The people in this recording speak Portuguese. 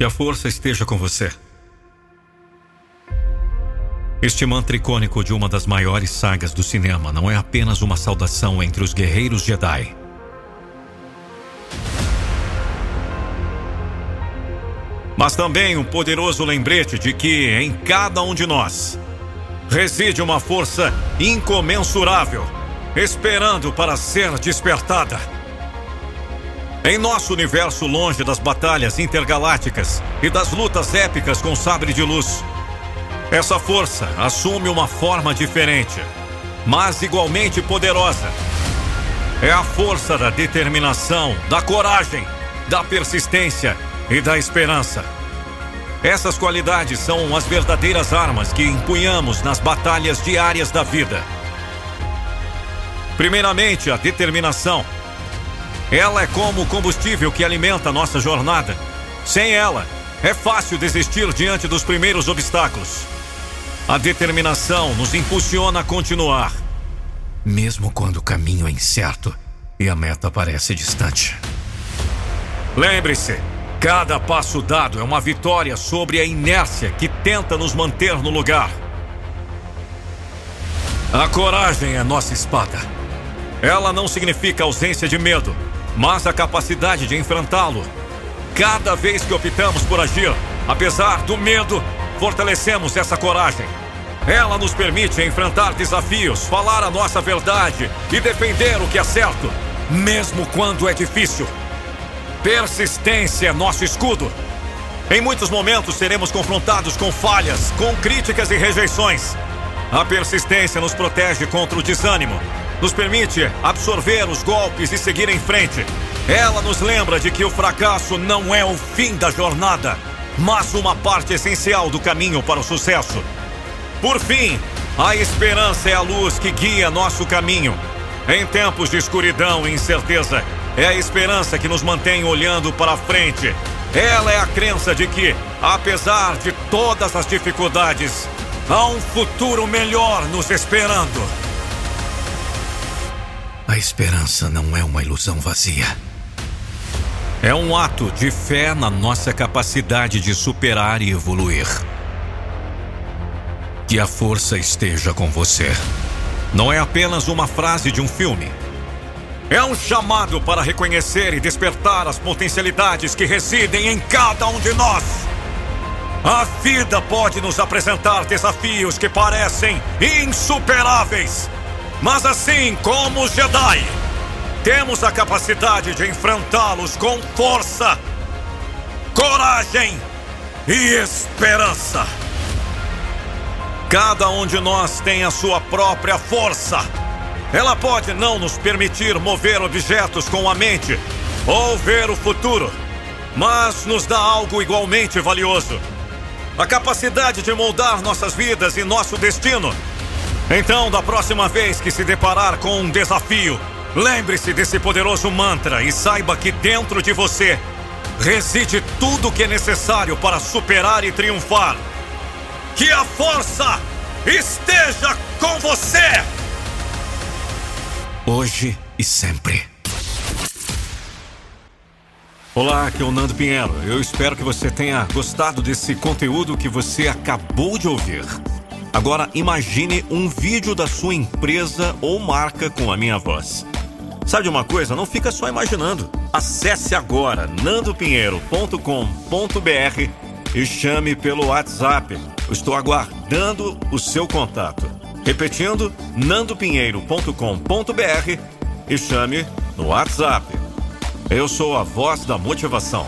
Que a força esteja com você. Este mantra icônico de uma das maiores sagas do cinema não é apenas uma saudação entre os guerreiros Jedi. Mas também um poderoso lembrete de que em cada um de nós reside uma força incomensurável, esperando para ser despertada. Em nosso universo longe das batalhas intergalácticas e das lutas épicas com sabre de luz, essa força assume uma forma diferente, mas igualmente poderosa. É a força da determinação, da coragem, da persistência e da esperança. Essas qualidades são as verdadeiras armas que empunhamos nas batalhas diárias da vida. Primeiramente, a determinação. Ela é como o combustível que alimenta nossa jornada. Sem ela, é fácil desistir diante dos primeiros obstáculos. A determinação nos impulsiona a continuar, mesmo quando o caminho é incerto e a meta parece distante. Lembre-se, cada passo dado é uma vitória sobre a inércia que tenta nos manter no lugar. A coragem é nossa espada. Ela não significa ausência de medo, mas a capacidade de enfrentá-lo. Cada vez que optamos por agir, apesar do medo, fortalecemos essa coragem. Ela nos permite enfrentar desafios, falar a nossa verdade e defender o que é certo, mesmo quando é difícil. Persistência é nosso escudo. Em muitos momentos seremos confrontados com falhas, com críticas e rejeições. A persistência nos protege contra o desânimo, nos permite absorver os golpes e seguir em frente. Ela nos lembra de que o fracasso não é o fim da jornada, mas uma parte essencial do caminho para o sucesso. Por fim, a esperança é a luz que guia nosso caminho. Em tempos de escuridão e incerteza, é a esperança que nos mantém olhando para frente. Ela é a crença de que, apesar de todas as dificuldades, há um futuro melhor nos esperando. A esperança não é uma ilusão vazia. É um ato de fé na nossa capacidade de superar e evoluir. Que a força esteja com você. Não é apenas uma frase de um filme. É um chamado para reconhecer e despertar as potencialidades que residem em cada um de nós. A vida pode nos apresentar desafios que parecem insuperáveis. Mas assim como os Jedi, temos a capacidade de enfrentá-los com força, coragem e esperança. Cada um de nós tem a sua própria força. Ela pode não nos permitir mover objetos com a mente ou ver o futuro, mas nos dá algo igualmente valioso: a capacidade de moldar nossas vidas e nosso destino. Então, da próxima vez que se deparar com um desafio, Lembre-se desse poderoso mantra e saiba que dentro de você reside tudo o que é necessário para superar e triunfar. Que a força esteja com você! Hoje e sempre. Olá, aqui é o Nando Pinheiro. Eu espero que você tenha gostado desse conteúdo que você acabou de ouvir. Agora imagine um vídeo da sua empresa ou marca com a minha voz. Sabe de uma coisa? Não fica só imaginando. Acesse agora nandopinheiro.com.br e chame pelo WhatsApp. Estou aguardando o seu contato. Repetindo, nandopinheiro.com.br e chame no WhatsApp. Eu sou a voz da motivação.